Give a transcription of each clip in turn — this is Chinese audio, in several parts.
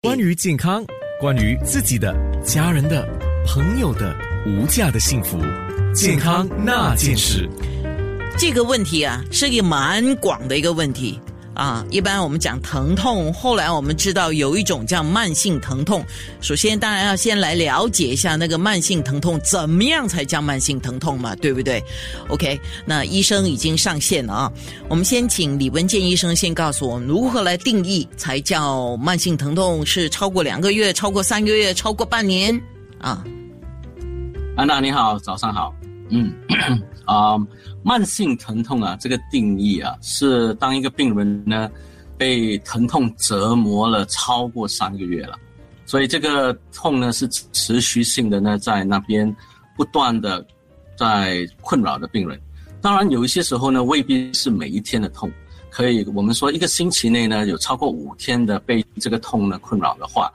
关于健康，关于自己的、家人的、朋友的无价的幸福，健康那件事。这个问题啊，是一个蛮广的一个问题啊。一般我们讲疼痛，后来我们知道有一种叫慢性疼痛。首先，当然要先来了解一下那个慢性疼痛怎么样才叫慢性疼痛嘛，对不对？OK，那医生已经上线了啊。我们先请李文健医生先告诉我们如何来定义才叫慢性疼痛？是超过两个月、超过三个月、超过半年啊？安娜你好，早上好。嗯 啊。慢性疼痛啊，这个定义啊，是当一个病人呢被疼痛折磨了超过三个月了，所以这个痛呢是持续性的呢，在那边不断的在困扰的病人。当然有一些时候呢，未必是每一天的痛，可以我们说一个星期内呢有超过五天的被这个痛呢困扰的话，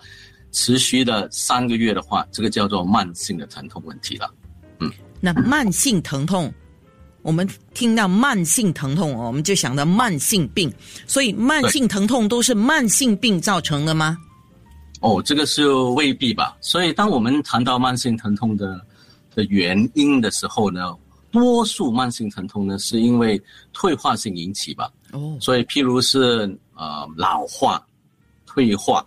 持续的三个月的话，这个叫做慢性的疼痛问题了。嗯，那慢性疼痛。我们听到慢性疼痛，我们就想到慢性病，所以慢性疼痛都是慢性病造成的吗？哦，这个是未必吧。所以当我们谈到慢性疼痛的的原因的时候呢，多数慢性疼痛呢是因为退化性引起吧。哦，所以譬如是呃老化、退化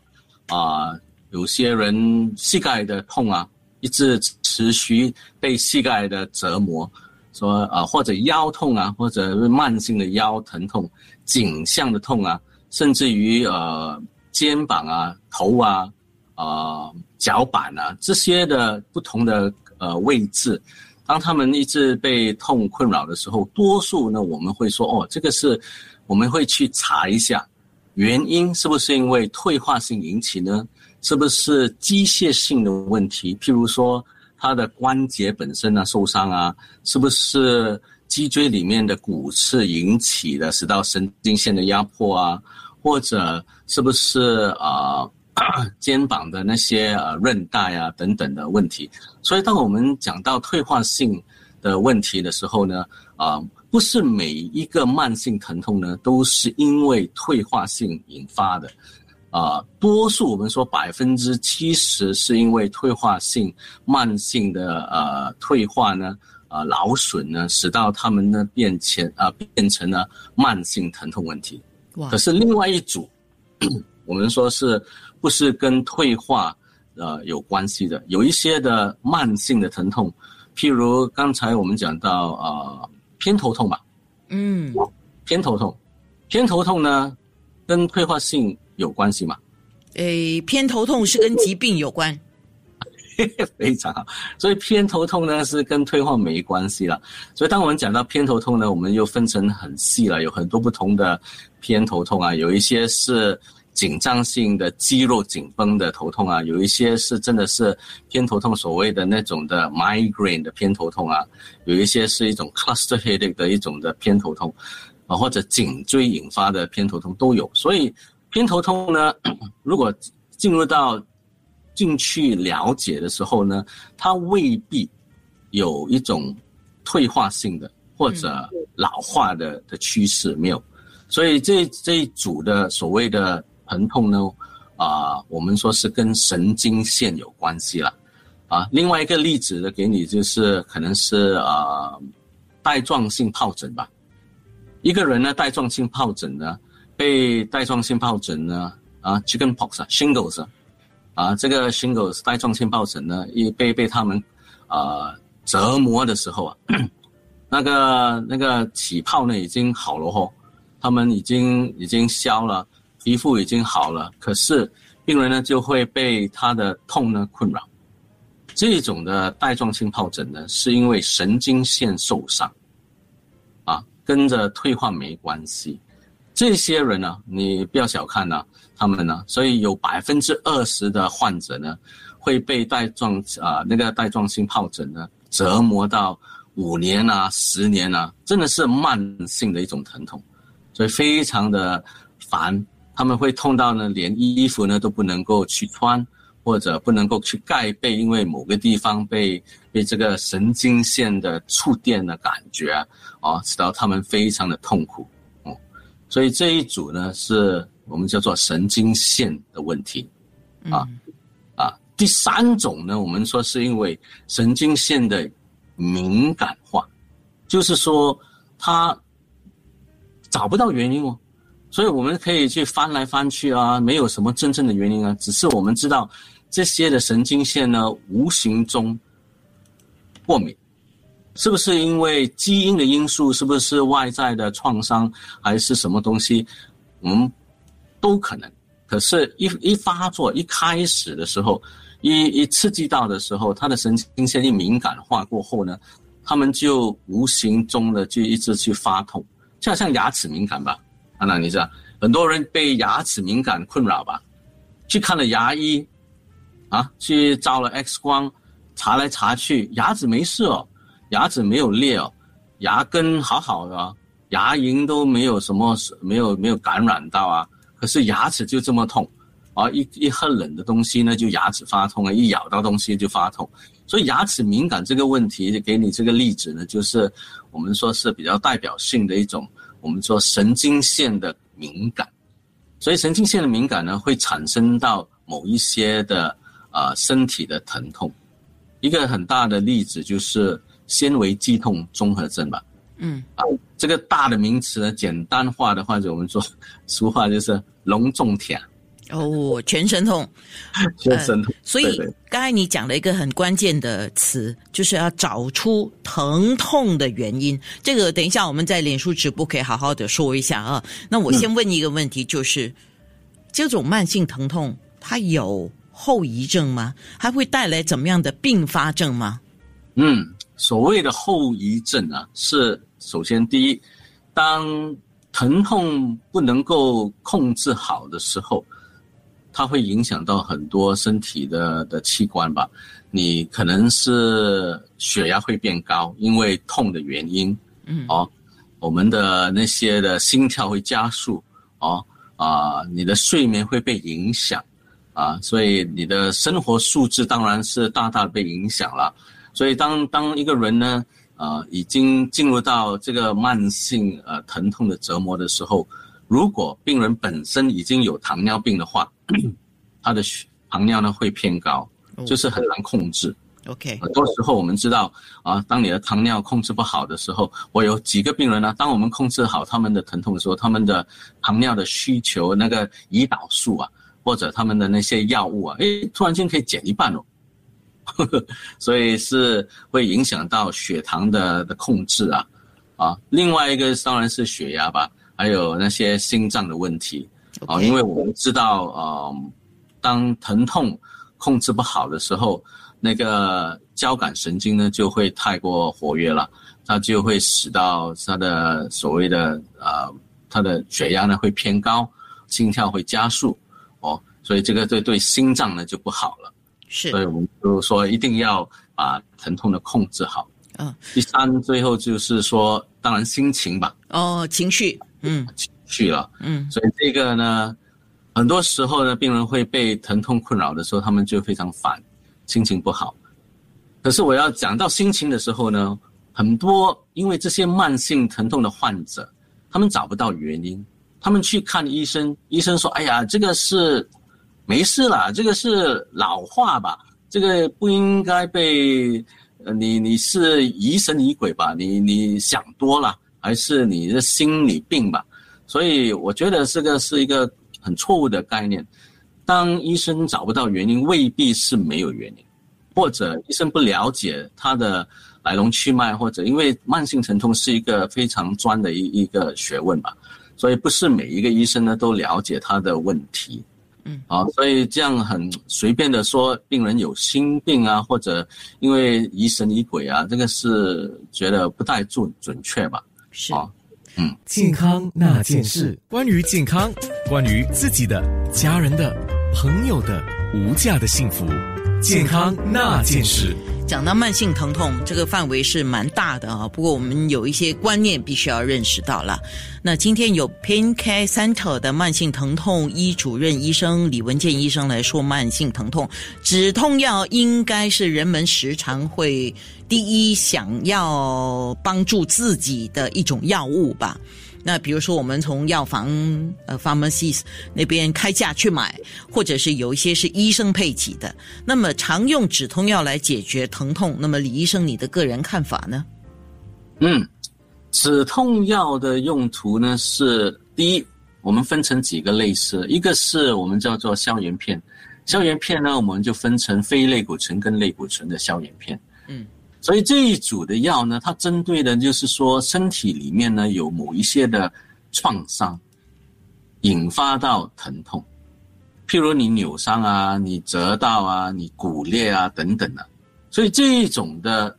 啊，有些人膝盖的痛啊，一直持续被膝盖的折磨。说啊，或者腰痛啊，或者慢性的腰疼痛、颈项的痛啊，甚至于呃肩膀啊、头啊、啊脚板啊这些的不同的呃位置，当他们一直被痛困扰的时候，多数呢我们会说哦，这个是我们会去查一下原因是不是因为退化性引起呢？是不是机械性的问题？譬如说。他的关节本身啊受伤啊，是不是脊椎里面的骨刺引起的，使到神经线的压迫啊？或者是不是啊 肩膀的那些呃韧带啊等等的问题？所以当我们讲到退化性的问题的时候呢，啊，不是每一个慢性疼痛呢都是因为退化性引发的。啊，多数我们说百分之七十是因为退化性慢性的呃退化呢，呃劳损呢，使到他们呢变成啊变成了慢性疼痛问题。可是另外一组，我们说是不是跟退化呃有关系的？有一些的慢性的疼痛，譬如刚才我们讲到啊偏头痛吧，嗯，偏头痛，偏头痛呢跟退化性。有关系吗？诶，偏头痛是跟疾病有关，非常好。所以偏头痛呢是跟退化没关系了。所以当我们讲到偏头痛呢，我们又分成很细了，有很多不同的偏头痛啊。有一些是紧张性的肌肉紧绷的头痛啊，有一些是真的是偏头痛，所谓的那种的 migraine 的偏头痛啊，有一些是一种 cluster headache 的一种的偏头痛啊，或者颈椎引发的偏头痛都有。所以偏头痛呢，如果进入到进去了解的时候呢，它未必有一种退化性的或者老化的的趋势没有，所以这这一组的所谓的疼痛呢，啊，我们说是跟神经线有关系了，啊，另外一个例子呢，给你就是可能是啊带状性疱疹吧，一个人呢带状性疱疹呢。被带状性疱疹呢，啊，chickenpox 啊，shingles 啊，这个 shingles 带状性疱疹呢，一被被他们啊折磨的时候啊，那个那个起泡呢已经好了吼，他们已经已经消了，皮肤已经好了，可是病人呢就会被他的痛呢困扰。这种的带状性疱疹呢，是因为神经线受伤，啊，跟着退化没关系。这些人呢，你不要小看呢，他们呢，所以有百分之二十的患者呢，会被带状啊那个带状性疱疹呢折磨到五年啊、十年啊，真的是慢性的一种疼痛，所以非常的烦。他们会痛到呢，连衣服呢都不能够去穿，或者不能够去盖被，因为某个地方被被这个神经线的触电的感觉啊，使到他们非常的痛苦。所以这一组呢，是我们叫做神经线的问题，啊啊。第三种呢，我们说是因为神经线的敏感化，就是说他找不到原因哦，所以我们可以去翻来翻去啊，没有什么真正的原因啊，只是我们知道这些的神经线呢，无形中过敏。是不是因为基因的因素？是不是外在的创伤，还是什么东西？我们都可能。可是，一一发作，一开始的时候，一一刺激到的时候，他的神经线一敏感化过后呢，他们就无形中的就一直去发痛，就好像牙齿敏感吧？安娜，你知道，很多人被牙齿敏感困扰吧？去看了牙医，啊，去照了 X 光，查来查去，牙齿没事哦。牙齿没有裂哦，牙根好好的，牙龈都没有什么没有没有感染到啊，可是牙齿就这么痛，啊一一喝冷的东西呢就牙齿发痛啊，一咬到东西就发痛，所以牙齿敏感这个问题，给你这个例子呢，就是我们说是比较代表性的一种，我们说神经线的敏感，所以神经线的敏感呢会产生到某一些的啊身体的疼痛，一个很大的例子就是。纤维肌痛综合症吧，嗯啊，这个大的名词呢，简单化的话就我们说，俗话就是隆重舔。哦，全身痛，全身痛。所以刚才你讲了一个很关键的词，就是要找出疼痛的原因。这个等一下我们在脸书直播可以好好的说一下啊。那我先问一个问题，就是这种慢性疼痛它有后遗症吗？还会带来怎么样的并发症吗？嗯。所谓的后遗症啊，是首先第一，当疼痛不能够控制好的时候，它会影响到很多身体的的器官吧。你可能是血压会变高，因为痛的原因，嗯，哦，我们的那些的心跳会加速，哦，啊，你的睡眠会被影响，啊，所以你的生活素质当然是大大被影响了。所以，当当一个人呢，呃，已经进入到这个慢性呃疼痛的折磨的时候，如果病人本身已经有糖尿病的话，他的糖尿呢会偏高，就是很难控制。OK，很多时候我们知道啊，当你的糖尿控制不好的时候，我有几个病人呢，当我们控制好他们的疼痛的时候，他们的糖尿的需求那个胰岛素啊，或者他们的那些药物啊，诶，突然间可以减一半哦。所以是会影响到血糖的的控制啊，啊，另外一个当然是血压吧，还有那些心脏的问题。啊，因为我们知道啊，当疼痛控制不好的时候，那个交感神经呢就会太过活跃了，它就会使到它的所谓的呃，它的血压呢会偏高，心跳会加速。哦，所以这个对对心脏呢就不好了。是，所以我们就说一定要把疼痛的控制好。嗯，第三，最后就是说，当然心情吧。哦，情绪，嗯，情绪了，嗯，所以这个呢，很多时候呢，病人会被疼痛困扰的时候，他们就非常烦，心情不好。可是我要讲到心情的时候呢，很多因为这些慢性疼痛的患者，他们找不到原因，他们去看医生，医生说：“哎呀，这个是。”没事啦，这个是老化吧？这个不应该被，呃，你你是疑神疑鬼吧？你你想多了，还是你的心理病吧？所以我觉得这个是一个很错误的概念。当医生找不到原因，未必是没有原因，或者医生不了解他的来龙去脉，或者因为慢性疼痛是一个非常专的一一个学问吧，所以不是每一个医生呢都了解他的问题。嗯，好，所以这样很随便的说病人有心病啊，或者因为疑神疑鬼啊，这个是觉得不太准准确吧？是啊，嗯，健康那件事，关于健康，关于自己的、家人的、朋友的无价的幸福，健康那件事。讲到慢性疼痛，这个范围是蛮大的啊。不过我们有一些观念必须要认识到了。那今天有 Pain Care Center 的慢性疼痛医主任医生李文健医生来说，慢性疼痛止痛药应该是人们时常会第一想要帮助自己的一种药物吧。那比如说我们从药房呃 pharmacies 那边开价去买，或者是有一些是医生配给的。那么常用止痛药来解决疼痛，那么李医生你的个人看法呢？嗯，止痛药的用途呢是第一，我们分成几个类似，一个是我们叫做消炎片，消炎片呢我们就分成非类固醇跟类固醇的消炎片。嗯。所以这一组的药呢，它针对的就是说身体里面呢有某一些的创伤，引发到疼痛，譬如你扭伤啊、你折到啊、你骨裂啊等等的。所以这一种的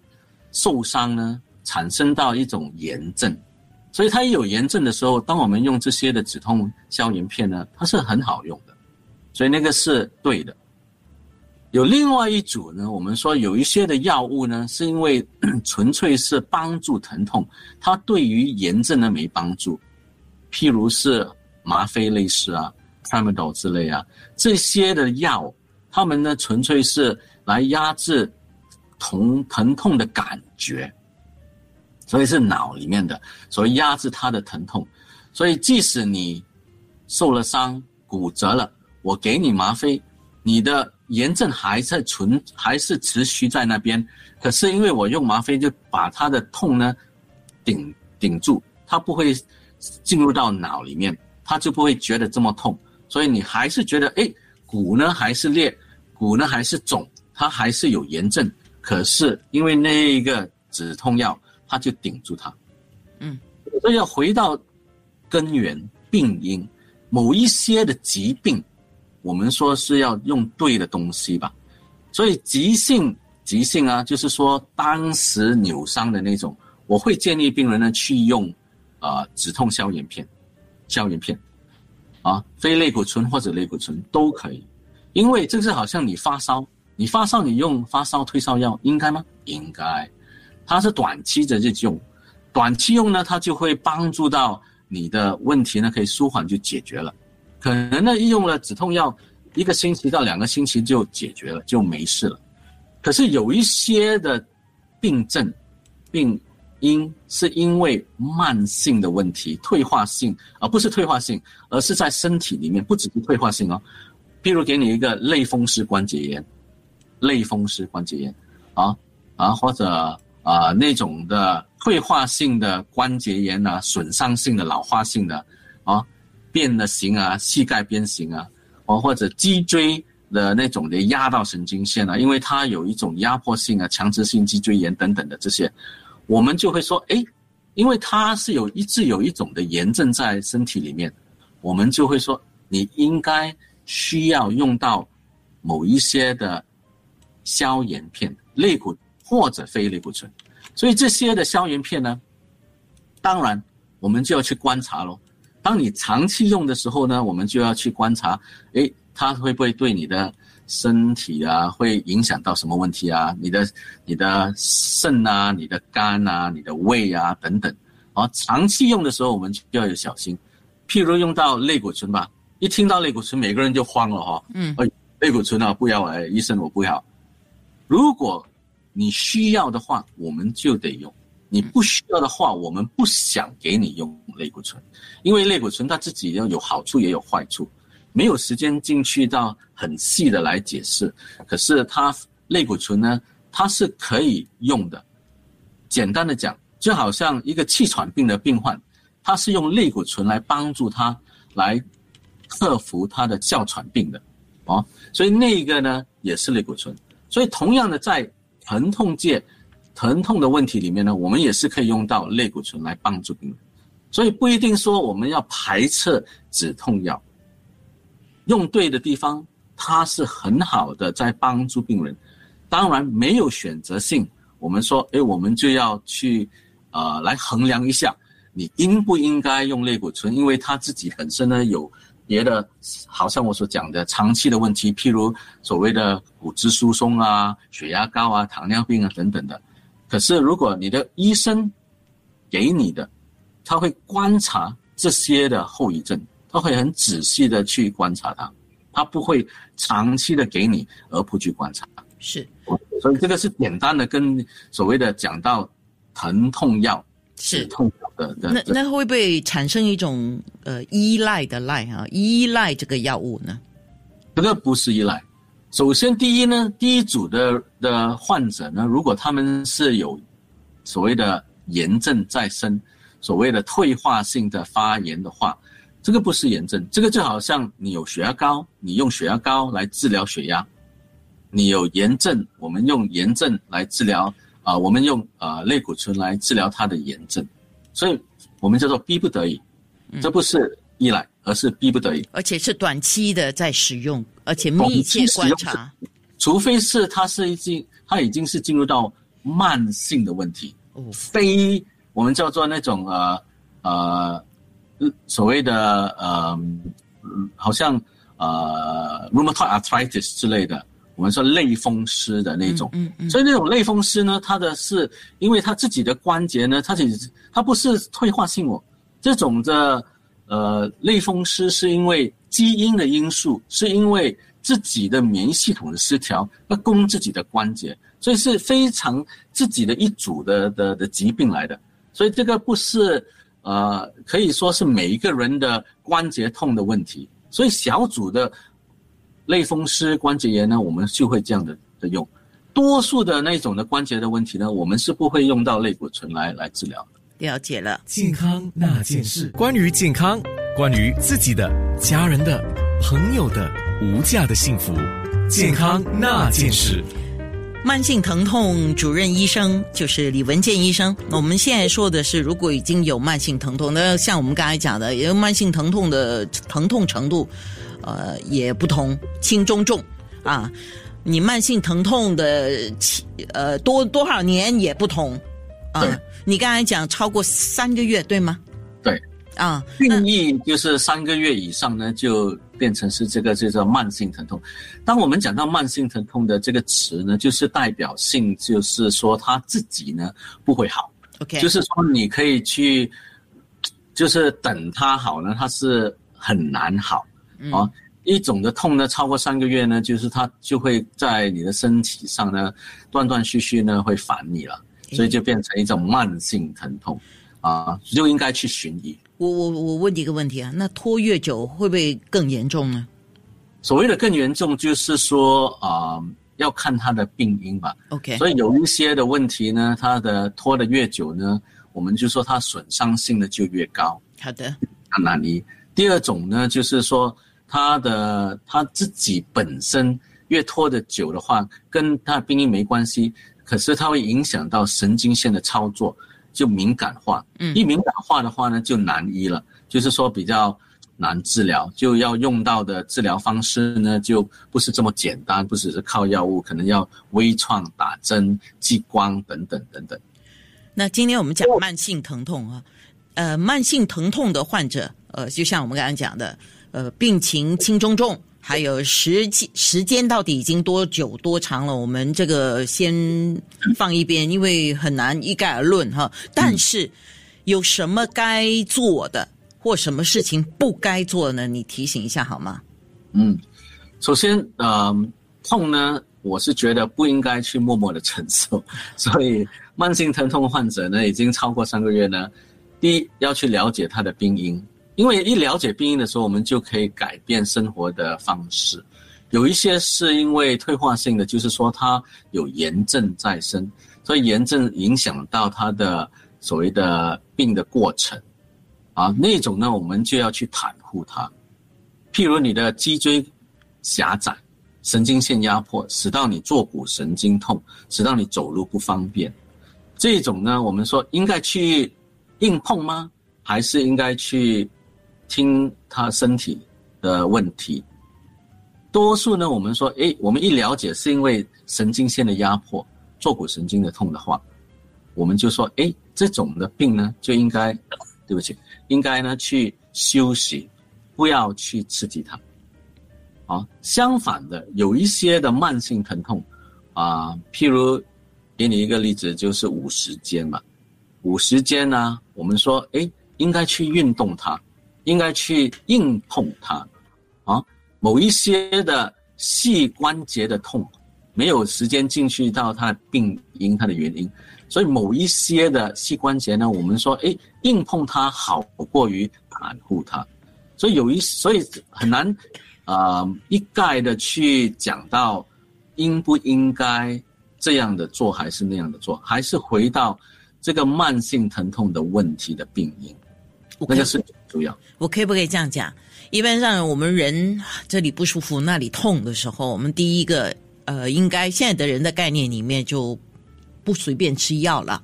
受伤呢，产生到一种炎症，所以它一有炎症的时候，当我们用这些的止痛消炎片呢，它是很好用的，所以那个是对的。有另外一组呢，我们说有一些的药物呢，是因为 纯粹是帮助疼痛，它对于炎症呢没帮助。譬如是吗啡类似啊、tramadol 之类啊，这些的药，它们呢纯粹是来压制疼疼痛的感觉，所以是脑里面的，所以压制它的疼痛。所以即使你受了伤、骨折了，我给你吗啡，你的。炎症还在存，还是持续在那边，可是因为我用吗啡就把它的痛呢顶顶住，它不会进入到脑里面，它就不会觉得这么痛，所以你还是觉得哎骨呢还是裂，骨呢还是肿，它还是有炎症，可是因为那一个止痛药，它就顶住它，嗯，所以要回到根源病因，某一些的疾病。我们说是要用对的东西吧，所以急性急性啊，就是说当时扭伤的那种，我会建议病人呢去用，啊止痛消炎片，消炎片，啊非类固醇或者类固醇都可以，因为这是好像你发烧，你发烧你用发烧退烧药应该吗？应该，它是短期的这用，短期用呢，它就会帮助到你的问题呢可以舒缓就解决了。可能呢，用了止痛药，一个星期到两个星期就解决了，就没事了。可是有一些的病症、病因是因为慢性的问题、退化性，而不是退化性，而是在身体里面，不只是退化性哦。譬如给你一个类风湿关节炎，类风湿关节炎，啊啊，或者啊那种的退化性的关节炎啊，损伤性的、老化性的，变了形啊，膝盖变形啊，哦，或者脊椎的那种的压到神经线啊，因为它有一种压迫性啊，强直性脊椎炎等等的这些，我们就会说，哎，因为它是有一直有一种的炎症在身体里面，我们就会说，你应该需要用到某一些的消炎片，类固或者非类固醇，所以这些的消炎片呢，当然我们就要去观察喽。当你长期用的时候呢，我们就要去观察，诶，它会不会对你的身体啊，会影响到什么问题啊？你的、你的肾啊、你的肝啊、你的胃啊等等。啊，长期用的时候，我们就要有小心。譬如用到类固醇吧，一听到类固醇，每个人就慌了哈。嗯。哎，类固醇啊，不要哎，医生我不要。如果你需要的话，我们就得用。你不需要的话，我们不想给你用类固醇，因为类固醇它自己要有好处也有坏处，没有时间进去到很细的来解释。可是它类固醇呢，它是可以用的。简单的讲，就好像一个气喘病的病患，他是用类固醇来帮助他来克服他的哮喘病的，哦，所以那个呢也是类固醇。所以同样的在疼痛界。疼痛的问题里面呢，我们也是可以用到类固醇来帮助病人，所以不一定说我们要排斥止痛药。用对的地方，它是很好的在帮助病人。当然没有选择性，我们说，哎，我们就要去，呃，来衡量一下，你应不应该用类固醇，因为它自己本身呢有别的，好像我所讲的长期的问题，譬如所谓的骨质疏松啊、血压高啊、糖尿病啊等等的。可是，如果你的医生给你的，他会观察这些的后遗症，他会很仔细的去观察它，他不会长期的给你而不去观察。是，所以这个是简单的跟所谓的讲到疼痛药是痛的的。那那会不会产生一种呃依赖的赖啊？依赖这个药物呢？这个不是依赖。首先，第一呢，第一组的的患者呢，如果他们是有所谓的炎症在身，所谓的退化性的发炎的话，这个不是炎症，这个就好像你有血压高，你用血压高来治疗血压；你有炎症，我们用炎症来治疗啊，我们用啊类固醇来治疗它的炎症，所以我们叫做逼不得已，这不是依赖，而是逼不得已，而且是短期的在使用，而且密切观察，除非是它是已经它已经是进入到慢性的问题，哦。非我们叫做那种呃呃。所谓的呃，好像呃，rheumatoid arthritis 之类的，我们说类风湿的那种，嗯嗯，所以那种类风湿呢，它的是因为它自己的关节呢，它其实它不是退化性哦，这种的呃类风湿是因为基因的因素，是因为自己的免疫系统的失调，要攻自己的关节，所以是非常自己的一组的的的疾病来的，所以这个不是。呃，可以说是每一个人的关节痛的问题，所以小组的类风湿关节炎呢，我们就会这样的的用。多数的那种的关节的问题呢，我们是不会用到类固醇来来治疗。了解了，健康那件事，关于健康，关于自己的、家人的、朋友的无价的幸福，健康那件事。慢性疼痛主任医生就是李文健医生。我们现在说的是，如果已经有慢性疼痛，那像我们刚才讲的，有慢性疼痛的疼痛程度，呃，也不同，轻中重啊。你慢性疼痛的呃多多少年也不同啊。你刚才讲超过三个月，对吗？对。啊，定义就是三个月以上呢，就变成是这个叫做慢性疼痛。当我们讲到慢性疼痛的这个词呢，就是代表性，就是说他自己呢不会好。OK，就是说你可以去，就是等他好呢，他是很难好啊。一种的痛呢，超过三个月呢，就是它就会在你的身体上呢断断续续呢会烦你了，所以就变成一种慢性疼痛啊，就应该去寻医。我我我问你一个问题啊，那拖越久会不会更严重呢？所谓的更严重，就是说啊，要看他的病因吧。OK，所以有一些的问题呢，它的拖得越久呢，我们就说它损伤性的就越高。好的，很难医。第二种呢，就是说他的他自己本身越拖得久的话，跟他的病因没关系，可是它会影响到神经线的操作。就敏感化，嗯，一敏感化的话呢，就难医了，就是说比较难治疗，就要用到的治疗方式呢，就不是这么简单，不只是靠药物，可能要微创、打针、激光等等等等。那今天我们讲慢性疼痛啊，呃，慢性疼痛的患者，呃，就像我们刚刚讲的，呃，病情轻中重。还有时间时间到底已经多久多长了？我们这个先放一边，因为很难一概而论哈。但是有什么该做的，或什么事情不该做呢？你提醒一下好吗？嗯，首先，呃，痛呢，我是觉得不应该去默默的承受。所以，慢性疼痛患者呢，已经超过三个月呢，第一要去了解他的病因。因为一了解病因的时候，我们就可以改变生活的方式。有一些是因为退化性的，就是说它有炎症在身，所以炎症影响到它的所谓的病的过程，啊，那种呢，我们就要去袒护它。譬如你的脊椎狭窄、神经线压迫，使到你坐骨神经痛，使到你走路不方便，这种呢，我们说应该去硬碰吗？还是应该去？听他身体的问题，多数呢，我们说，哎，我们一了解是因为神经线的压迫、坐骨神经的痛的话，我们就说，哎，这种的病呢，就应该，对不起，应该呢去休息，不要去刺激它。啊，相反的，有一些的慢性疼痛，啊，譬如给你一个例子，就是五十肩嘛，五十肩呢，我们说，哎，应该去运动它。应该去硬碰它，啊，某一些的细关节的痛，没有时间进去到它的病因、它的原因，所以某一些的膝关节呢，我们说，哎，硬碰它好过于袒护它，所以有一，所以很难，啊，一概的去讲到应不应该这样的做还是那样的做，还是回到这个慢性疼痛的问题的病因，那就是主要。我可以不可以这样讲？一般上我们人这里不舒服那里痛的时候，我们第一个呃，应该现在的人的概念里面就不随便吃药了，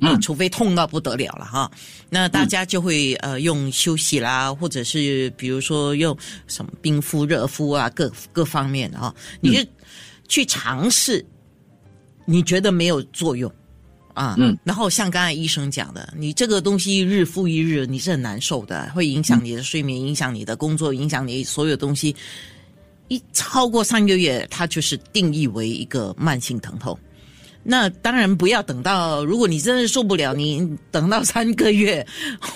嗯，除非痛到不得了了哈，那大家就会呃用休息啦，或者是比如说用什么冰敷、热敷啊，各各方面的哈，你就去尝试，你觉得没有作用。啊，嗯，然后像刚才医生讲的，你这个东西日复一日，你是很难受的，会影响你的睡眠，影响你的工作，影响你所有东西。一超过三个月，它就是定义为一个慢性疼痛。那当然不要等到，如果你真的受不了，你等到三个月，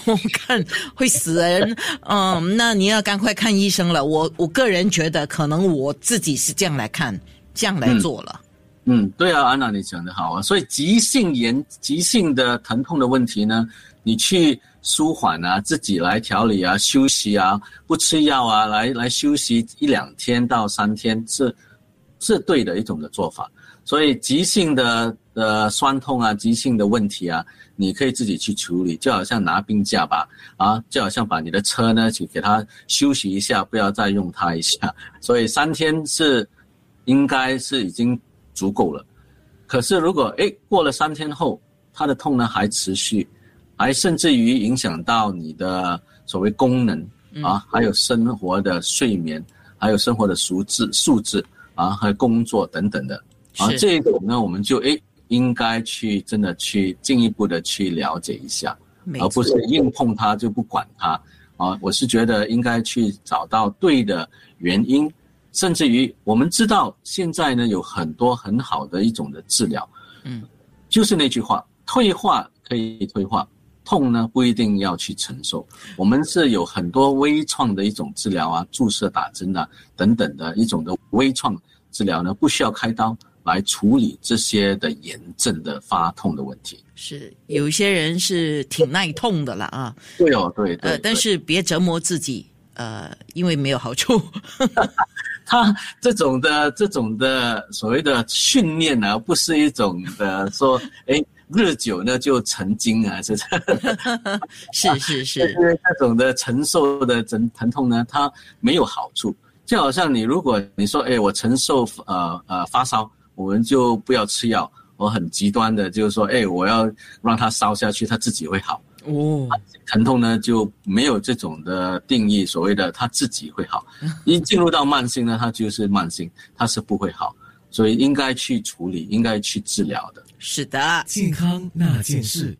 我看会死人。嗯，那你要赶快看医生了。我我个人觉得，可能我自己是这样来看，这样来做了。嗯，嗯对啊，安娜，你讲的好啊。所以急性炎、急性的疼痛的问题呢，你去舒缓啊，自己来调理啊，休息啊，不吃药啊，来来休息一两天到三天是是对的一种的做法。所以急性的的酸痛啊，急性的问题啊，你可以自己去处理，就好像拿病假吧，啊，就好像把你的车呢去给它休息一下，不要再用它一下。所以三天是应该是已经。足够了，可是如果哎过了三天后，他的痛呢还持续，还甚至于影响到你的所谓功能啊，还有生活的睡眠，还有生活的素质素质啊，还有工作等等的。啊，这种呢我们就哎应该去真的去进一步的去了解一下，而不是硬碰它就不管它。啊，我是觉得应该去找到对的原因。甚至于我们知道现在呢有很多很好的一种的治疗，嗯，就是那句话，退化可以退化，痛呢不一定要去承受。我们是有很多微创的一种治疗啊，注射打针啊等等的一种的微创治疗呢，不需要开刀来处理这些的炎症的发痛的问题。是有一些人是挺耐痛的了啊，对哦对，呃，但是别折磨自己，呃，因为没有好处。他这种的这种的所谓的训练呢，不是一种的说，哎，日久呢就成精啊，是是是是，因为这种的承受的疼疼痛呢，它没有好处。就好像你如果你说，哎，我承受呃呃发烧，我们就不要吃药。我很极端的，就是说，哎，我要让它烧下去，它自己会好。哦，疼痛呢就没有这种的定义，所谓的他自己会好，一进入到慢性呢，它就是慢性，它是不会好，所以应该去处理，应该去治疗的。是的，健康那件事。